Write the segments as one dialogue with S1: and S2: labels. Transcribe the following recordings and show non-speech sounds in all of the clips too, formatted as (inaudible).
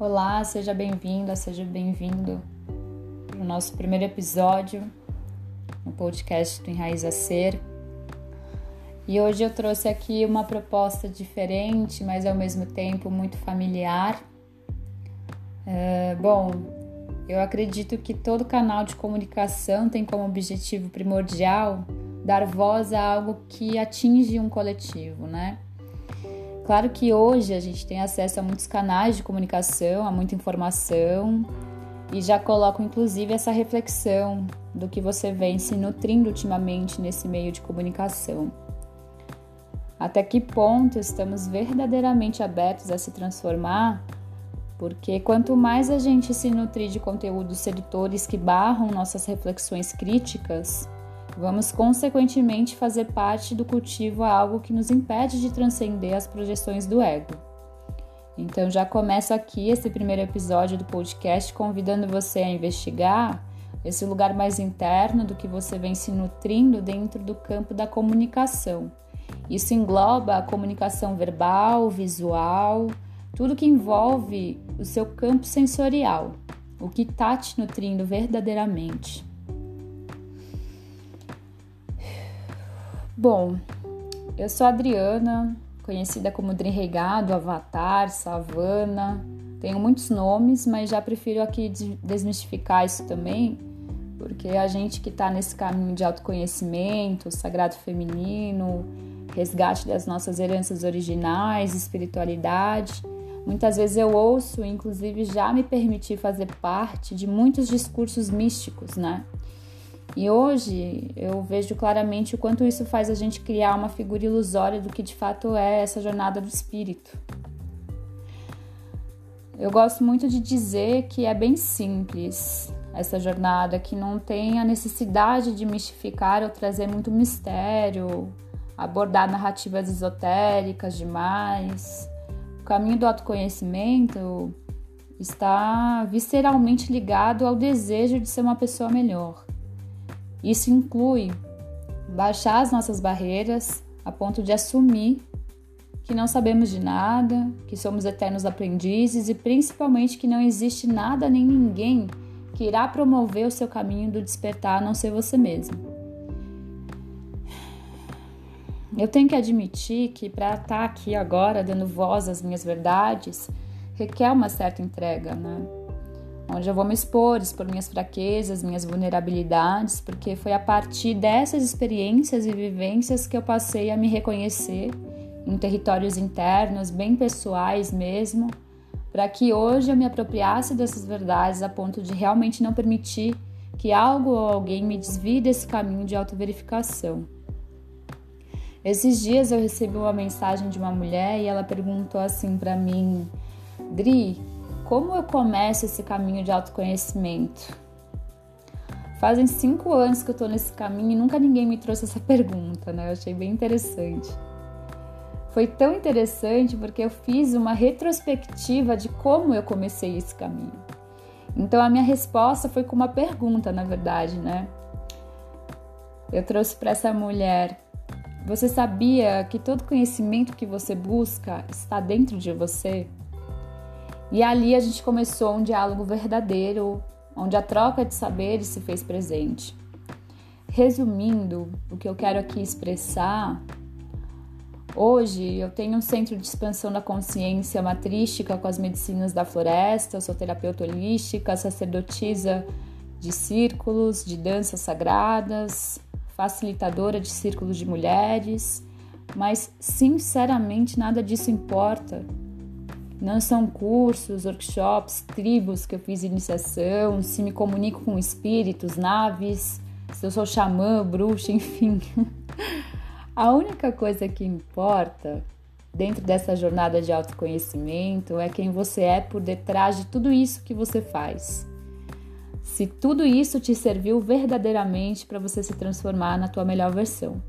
S1: Olá, seja bem-vinda, seja bem-vindo para o nosso primeiro episódio no podcast do Enraiza Ser. E hoje eu trouxe aqui uma proposta diferente, mas ao mesmo tempo muito familiar. É, bom, eu acredito que todo canal de comunicação tem como objetivo primordial dar voz a algo que atinge um coletivo, né? Claro que hoje a gente tem acesso a muitos canais de comunicação, a muita informação, e já coloco inclusive essa reflexão do que você vem se nutrindo ultimamente nesse meio de comunicação. Até que ponto estamos verdadeiramente abertos a se transformar? Porque quanto mais a gente se nutrir de conteúdos sedutores que barram nossas reflexões críticas, Vamos, consequentemente, fazer parte do cultivo a algo que nos impede de transcender as projeções do ego. Então, já começo aqui esse primeiro episódio do podcast convidando você a investigar esse lugar mais interno do que você vem se nutrindo dentro do campo da comunicação. Isso engloba a comunicação verbal, visual, tudo que envolve o seu campo sensorial, o que está te nutrindo verdadeiramente. Bom, eu sou Adriana, conhecida como Dri Reigado, Avatar, Savana. Tenho muitos nomes, mas já prefiro aqui desmistificar isso também, porque a gente que está nesse caminho de autoconhecimento, sagrado feminino, resgate das nossas heranças originais, espiritualidade, muitas vezes eu ouço, inclusive já me permiti fazer parte de muitos discursos místicos, né? E hoje eu vejo claramente o quanto isso faz a gente criar uma figura ilusória do que de fato é essa jornada do espírito. Eu gosto muito de dizer que é bem simples essa jornada, que não tem a necessidade de mistificar ou trazer muito mistério, abordar narrativas esotéricas demais. O caminho do autoconhecimento está visceralmente ligado ao desejo de ser uma pessoa melhor. Isso inclui baixar as nossas barreiras a ponto de assumir que não sabemos de nada, que somos eternos aprendizes e principalmente que não existe nada nem ninguém que irá promover o seu caminho do despertar a não ser você mesmo. Eu tenho que admitir que para estar tá aqui agora dando voz às minhas verdades requer uma certa entrega, né? Onde eu vou me expor, expor minhas fraquezas, minhas vulnerabilidades, porque foi a partir dessas experiências e vivências que eu passei a me reconhecer em territórios internos, bem pessoais mesmo, para que hoje eu me apropriasse dessas verdades a ponto de realmente não permitir que algo ou alguém me desvie desse caminho de autoverificação. Esses dias eu recebi uma mensagem de uma mulher e ela perguntou assim para mim: Dri, como eu começo esse caminho de autoconhecimento? Fazem cinco anos que eu tô nesse caminho e nunca ninguém me trouxe essa (laughs) pergunta, né? Eu achei bem interessante. Foi tão interessante porque eu fiz uma retrospectiva de como eu comecei esse caminho. Então a minha resposta foi com uma pergunta, na verdade, né? Eu trouxe para essa mulher: Você sabia que todo conhecimento que você busca está dentro de você? E ali a gente começou um diálogo verdadeiro, onde a troca de saberes se fez presente. Resumindo, o que eu quero aqui expressar, hoje eu tenho um centro de expansão da consciência matrística com as medicinas da floresta, eu sou terapeuta holística, sacerdotisa de círculos, de danças sagradas, facilitadora de círculos de mulheres, mas sinceramente nada disso importa não são cursos, workshops, tribos que eu fiz iniciação, se me comunico com espíritos, naves, se eu sou xamã, bruxa, (laughs) enfim. A única coisa que importa dentro dessa jornada de autoconhecimento é quem você é por detrás de tudo isso que você faz. Se tudo isso te serviu verdadeiramente para você se transformar na tua melhor versão.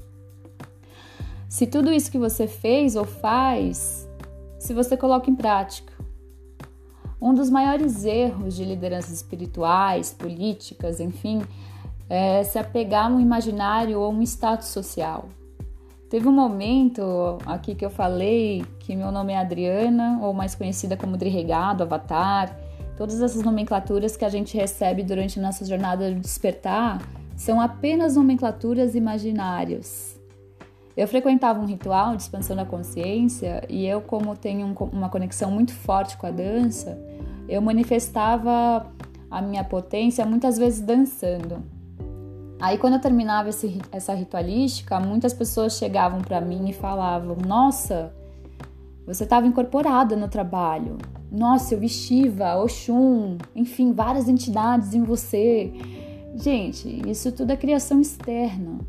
S1: Se tudo isso que você fez ou faz se você coloca em prática. Um dos maiores erros de lideranças espirituais, políticas, enfim, é se apegar a um imaginário ou um status social. Teve um momento aqui que eu falei que meu nome é Adriana, ou mais conhecida como Regado, Avatar. Todas essas nomenclaturas que a gente recebe durante nossa jornada de despertar são apenas nomenclaturas imaginárias. Eu frequentava um ritual de expansão da consciência e eu, como tenho uma conexão muito forte com a dança, eu manifestava a minha potência muitas vezes dançando. Aí, quando eu terminava esse, essa ritualística, muitas pessoas chegavam para mim e falavam: Nossa, você estava incorporada no trabalho. Nossa, eu vi Shiva, Oxum, enfim, várias entidades em você. Gente, isso tudo é criação externa.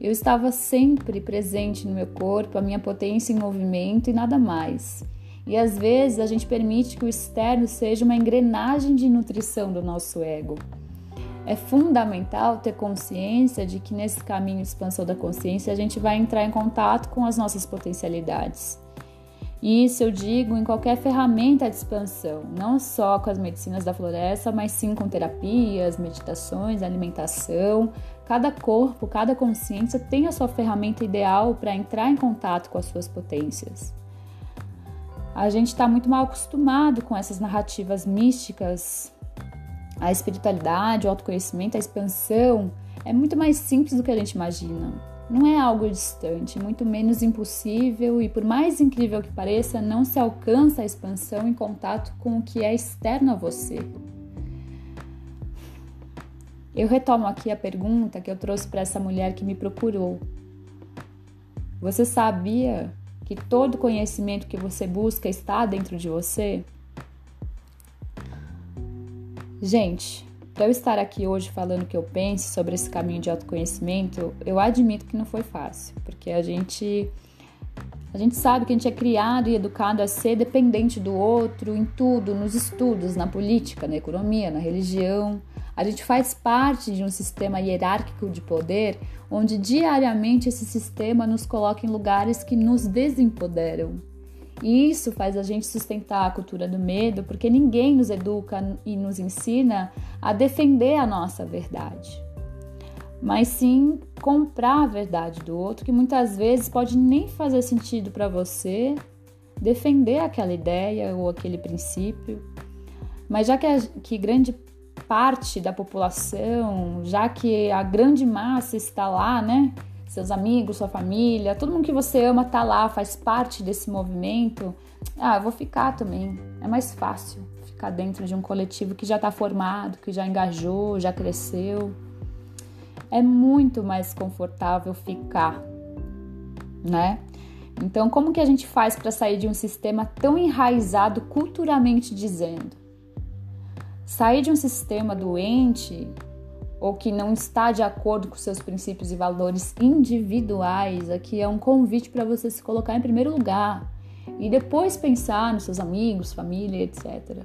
S1: Eu estava sempre presente no meu corpo, a minha potência em movimento e nada mais. E às vezes a gente permite que o externo seja uma engrenagem de nutrição do nosso ego. É fundamental ter consciência de que nesse caminho de expansão da consciência a gente vai entrar em contato com as nossas potencialidades. E isso eu digo em qualquer ferramenta de expansão, não só com as medicinas da floresta, mas sim com terapias, meditações, alimentação. Cada corpo, cada consciência tem a sua ferramenta ideal para entrar em contato com as suas potências. A gente está muito mal acostumado com essas narrativas místicas a espiritualidade, o autoconhecimento, a expansão é muito mais simples do que a gente imagina. Não é algo distante, muito menos impossível e, por mais incrível que pareça, não se alcança a expansão em contato com o que é externo a você. Eu retomo aqui a pergunta que eu trouxe para essa mulher que me procurou. Você sabia que todo conhecimento que você busca está dentro de você? Gente, para eu estar aqui hoje falando o que eu penso sobre esse caminho de autoconhecimento, eu admito que não foi fácil, porque a gente a gente sabe que a gente é criado e educado a ser dependente do outro em tudo, nos estudos, na política, na economia, na religião. A gente faz parte de um sistema hierárquico de poder onde diariamente esse sistema nos coloca em lugares que nos desempoderam. E isso faz a gente sustentar a cultura do medo, porque ninguém nos educa e nos ensina a defender a nossa verdade, mas sim comprar a verdade do outro, que muitas vezes pode nem fazer sentido para você defender aquela ideia ou aquele princípio. Mas já que, a, que grande parte da população, já que a grande massa está lá, né? seus amigos, sua família, todo mundo que você ama tá lá, faz parte desse movimento. Ah, eu vou ficar também. É mais fácil ficar dentro de um coletivo que já está formado, que já engajou, já cresceu. É muito mais confortável ficar, né? Então, como que a gente faz para sair de um sistema tão enraizado culturalmente dizendo? Sair de um sistema doente ou que não está de acordo com seus princípios e valores individuais, aqui é um convite para você se colocar em primeiro lugar e depois pensar nos seus amigos, família, etc.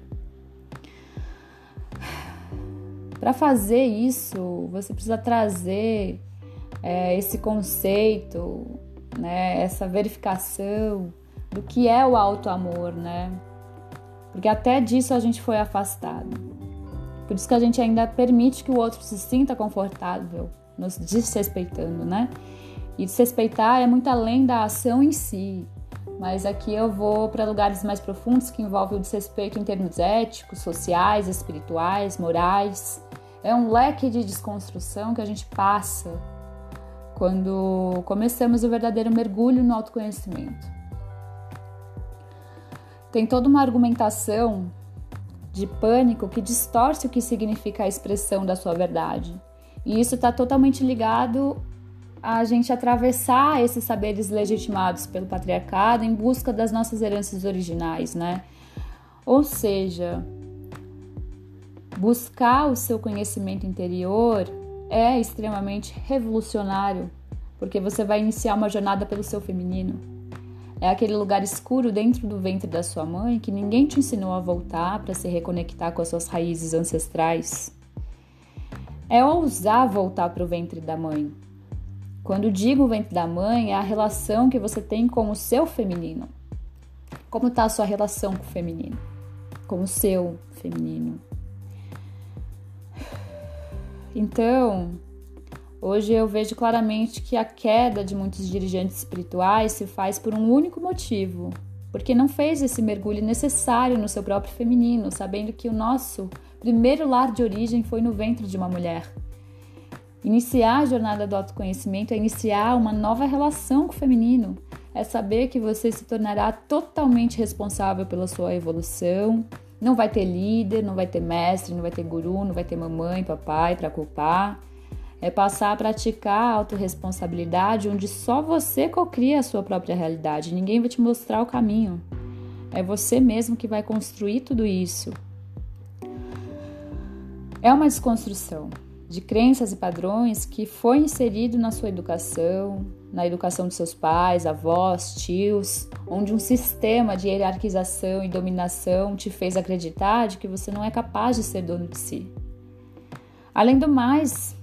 S1: Para fazer isso, você precisa trazer é, esse conceito, né, essa verificação do que é o auto amor, né? Porque até disso a gente foi afastado. Por isso que a gente ainda permite que o outro se sinta confortável, nos desrespeitando, né? E desrespeitar é muito além da ação em si. Mas aqui eu vou para lugares mais profundos que envolvem o desrespeito em termos éticos, sociais, espirituais, morais. É um leque de desconstrução que a gente passa quando começamos o verdadeiro mergulho no autoconhecimento. Tem toda uma argumentação de pânico que distorce o que significa a expressão da sua verdade. E isso está totalmente ligado a gente atravessar esses saberes legitimados pelo patriarcado em busca das nossas heranças originais, né? Ou seja, buscar o seu conhecimento interior é extremamente revolucionário, porque você vai iniciar uma jornada pelo seu feminino. É aquele lugar escuro dentro do ventre da sua mãe que ninguém te ensinou a voltar para se reconectar com as suas raízes ancestrais. É ousar voltar para o ventre da mãe. Quando digo ventre da mãe, é a relação que você tem com o seu feminino. Como está a sua relação com o feminino? Com o seu feminino. Então, Hoje eu vejo claramente que a queda de muitos dirigentes espirituais se faz por um único motivo, porque não fez esse mergulho necessário no seu próprio feminino, sabendo que o nosso primeiro lar de origem foi no ventre de uma mulher. Iniciar a jornada do autoconhecimento é iniciar uma nova relação com o feminino, é saber que você se tornará totalmente responsável pela sua evolução. Não vai ter líder, não vai ter mestre, não vai ter guru, não vai ter mamãe, papai para culpar é passar a praticar a autorresponsabilidade onde só você cocria a sua própria realidade, ninguém vai te mostrar o caminho. É você mesmo que vai construir tudo isso. É uma desconstrução de crenças e padrões que foi inserido na sua educação, na educação de seus pais, avós, tios, onde um sistema de hierarquização e dominação te fez acreditar de que você não é capaz de ser dono de si. Além do mais,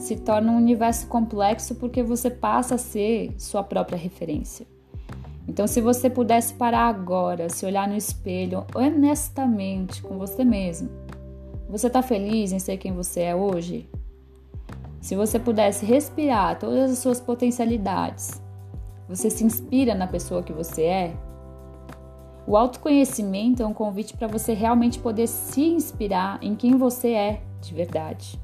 S1: se torna um universo complexo porque você passa a ser sua própria referência. Então, se você pudesse parar agora, se olhar no espelho honestamente com você mesmo, você está feliz em ser quem você é hoje? Se você pudesse respirar todas as suas potencialidades, você se inspira na pessoa que você é? O autoconhecimento é um convite para você realmente poder se inspirar em quem você é de verdade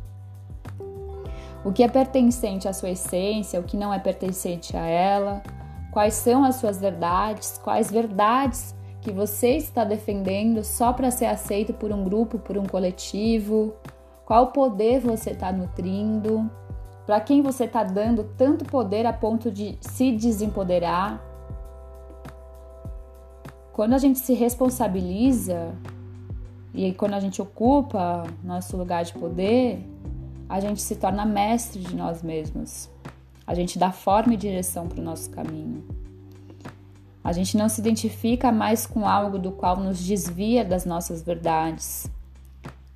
S1: o que é pertencente à sua essência, o que não é pertencente a ela, quais são as suas verdades, quais verdades que você está defendendo só para ser aceito por um grupo, por um coletivo, qual poder você está nutrindo, para quem você está dando tanto poder a ponto de se desempoderar. Quando a gente se responsabiliza e quando a gente ocupa nosso lugar de poder, a gente se torna mestre de nós mesmos. A gente dá forma e direção para o nosso caminho. A gente não se identifica mais com algo do qual nos desvia das nossas verdades.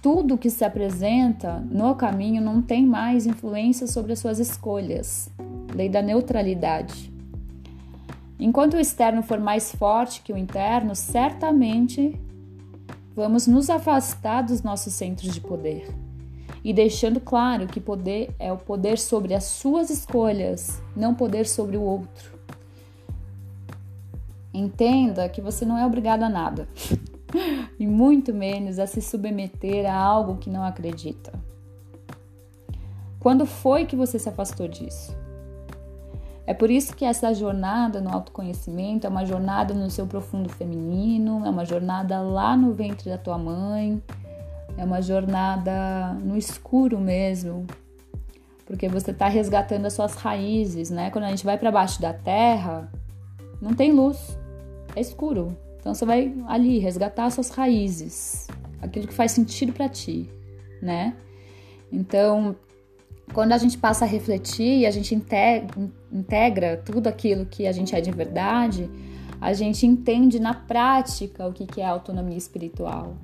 S1: Tudo que se apresenta no caminho não tem mais influência sobre as suas escolhas. Lei da neutralidade. Enquanto o externo for mais forte que o interno, certamente vamos nos afastar dos nossos centros de poder e deixando claro que poder é o poder sobre as suas escolhas, não poder sobre o outro. Entenda que você não é obrigado a nada, (laughs) e muito menos a se submeter a algo que não acredita. Quando foi que você se afastou disso? É por isso que essa jornada no autoconhecimento é uma jornada no seu profundo feminino, é uma jornada lá no ventre da tua mãe, é uma jornada no escuro mesmo, porque você está resgatando as suas raízes, né? Quando a gente vai para baixo da terra, não tem luz, é escuro. Então você vai ali resgatar as suas raízes, aquilo que faz sentido para ti, né? Então, quando a gente passa a refletir e a gente integra tudo aquilo que a gente é de verdade, a gente entende na prática o que é autonomia espiritual,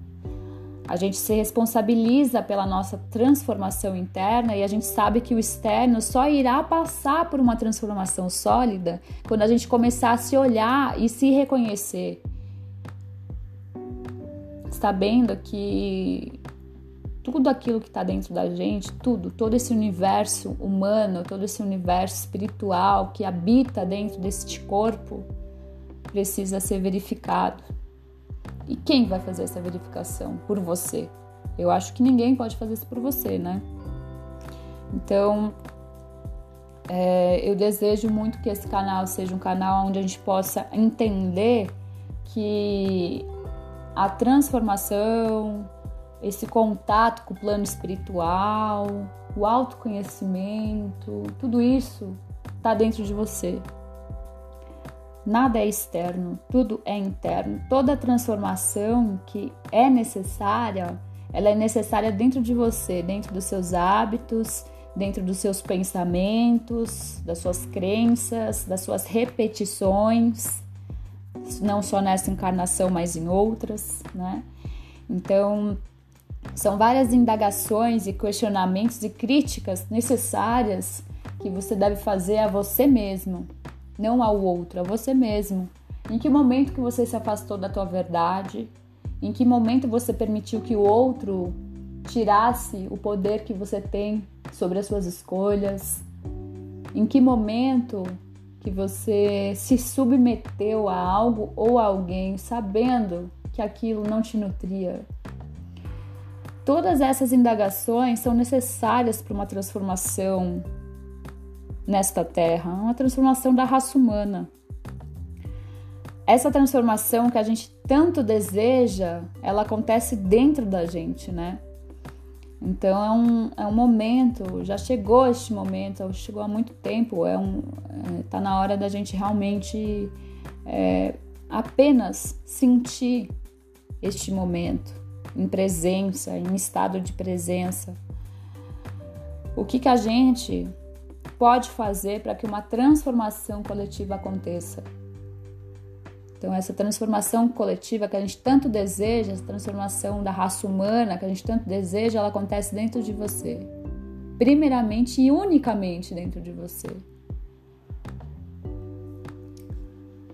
S1: a gente se responsabiliza pela nossa transformação interna e a gente sabe que o externo só irá passar por uma transformação sólida quando a gente começar a se olhar e se reconhecer. Sabendo que tudo aquilo que está dentro da gente, tudo, todo esse universo humano, todo esse universo espiritual que habita dentro deste corpo, precisa ser verificado. E quem vai fazer essa verificação por você? Eu acho que ninguém pode fazer isso por você, né? Então, é, eu desejo muito que esse canal seja um canal onde a gente possa entender que a transformação, esse contato com o plano espiritual, o autoconhecimento, tudo isso está dentro de você. Nada é externo, tudo é interno. Toda transformação que é necessária, ela é necessária dentro de você, dentro dos seus hábitos, dentro dos seus pensamentos, das suas crenças, das suas repetições, não só nessa encarnação, mas em outras, né? Então, são várias indagações e questionamentos e críticas necessárias que você deve fazer a você mesmo não ao outro, a você mesmo. Em que momento que você se afastou da tua verdade? Em que momento você permitiu que o outro tirasse o poder que você tem sobre as suas escolhas? Em que momento que você se submeteu a algo ou a alguém sabendo que aquilo não te nutria? Todas essas indagações são necessárias para uma transformação nesta terra, uma transformação da raça humana. Essa transformação que a gente tanto deseja, ela acontece dentro da gente, né? Então é um, é um momento, já chegou este momento, chegou há muito tempo, é um, é, tá na hora da gente realmente é, apenas sentir este momento em presença, em estado de presença. O que, que a gente pode fazer para que uma transformação coletiva aconteça? Então, essa transformação coletiva que a gente tanto deseja, essa transformação da raça humana que a gente tanto deseja, ela acontece dentro de você. Primeiramente e unicamente dentro de você.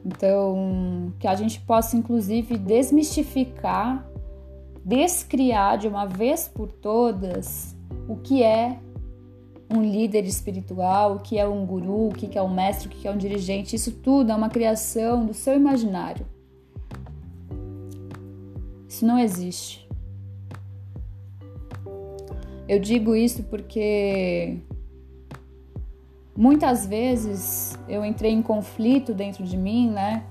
S1: Então, que a gente possa, inclusive, desmistificar, descriar de uma vez por todas o que é um líder espiritual, o que é um guru, o que é um mestre, o que é um dirigente. Isso tudo é uma criação do seu imaginário. Isso não existe. Eu digo isso porque muitas vezes eu entrei em conflito dentro de mim, né?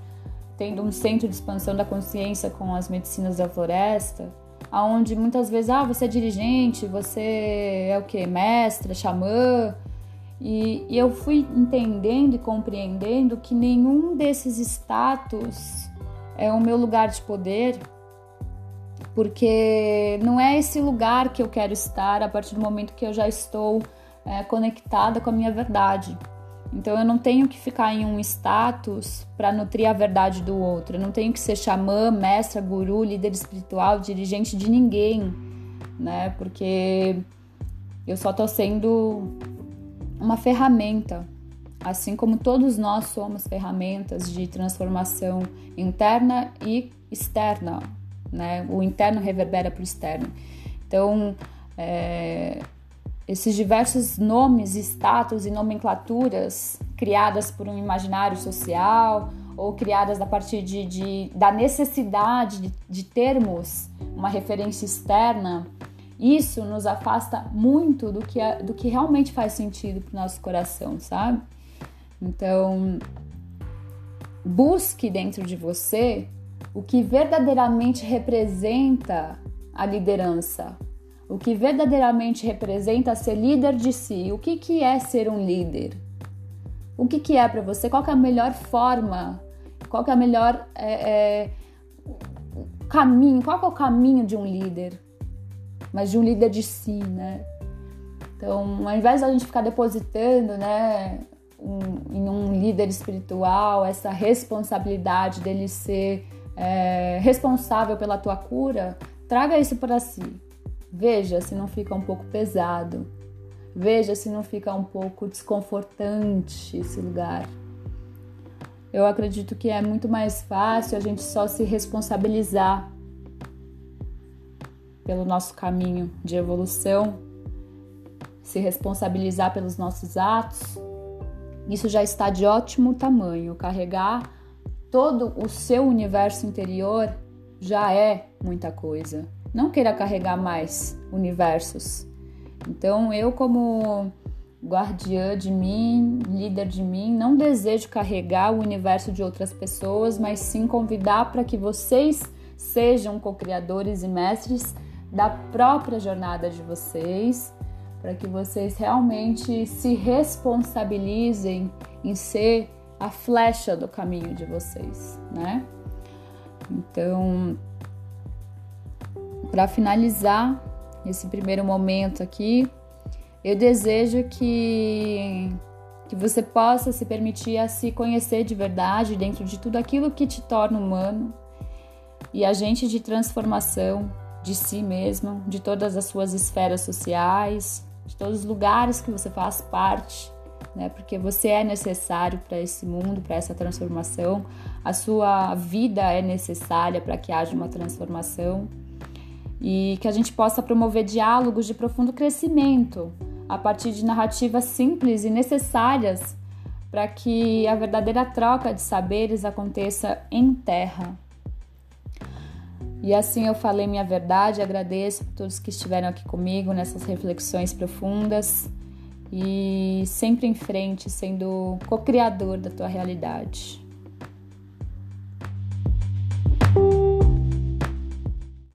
S1: Tendo um centro de expansão da consciência com as medicinas da floresta aonde muitas vezes, ah, você é dirigente, você é o que? Mestra, xamã. E, e eu fui entendendo e compreendendo que nenhum desses status é o meu lugar de poder, porque não é esse lugar que eu quero estar a partir do momento que eu já estou é, conectada com a minha verdade. Então eu não tenho que ficar em um status para nutrir a verdade do outro. Eu não tenho que ser xamã, mestra, guru, líder espiritual, dirigente de ninguém, né? Porque eu só estou sendo uma ferramenta, assim como todos nós somos ferramentas de transformação interna e externa, né? O interno reverbera para o externo. Então, é, esses diversos nomes, status e nomenclaturas criadas por um imaginário social ou criadas a partir de, de da necessidade de, de termos uma referência externa, isso nos afasta muito do que, é, do que realmente faz sentido para o nosso coração, sabe? Então, busque dentro de você o que verdadeiramente representa a liderança, o que verdadeiramente representa ser líder de si. O que, que é ser um líder? O que, que é para você? Qual é a melhor forma? Qual é a melhor é, é, caminho? Qual é o caminho de um líder? Mas de um líder de si, né? Então, ao invés da gente ficar depositando, né, um, em um líder espiritual essa responsabilidade dele ser é, responsável pela tua cura, traga isso para si. Veja se não fica um pouco pesado. Veja se não fica um pouco desconfortante esse lugar. Eu acredito que é muito mais fácil a gente só se responsabilizar pelo nosso caminho de evolução, se responsabilizar pelos nossos atos. Isso já está de ótimo tamanho. Carregar todo o seu universo interior já é muita coisa não queira carregar mais universos. Então, eu, como guardiã de mim, líder de mim, não desejo carregar o universo de outras pessoas, mas sim convidar para que vocês sejam co-criadores e mestres da própria jornada de vocês, para que vocês realmente se responsabilizem em ser a flecha do caminho de vocês, né? Então, para finalizar esse primeiro momento aqui, eu desejo que, que você possa se permitir a se conhecer de verdade dentro de tudo aquilo que te torna humano e agente de transformação de si mesmo, de todas as suas esferas sociais, de todos os lugares que você faz parte, né? Porque você é necessário para esse mundo, para essa transformação. A sua vida é necessária para que haja uma transformação. E que a gente possa promover diálogos de profundo crescimento a partir de narrativas simples e necessárias para que a verdadeira troca de saberes aconteça em terra. E assim eu falei minha verdade, agradeço a todos que estiveram aqui comigo nessas reflexões profundas e sempre em frente, sendo co-criador da tua realidade.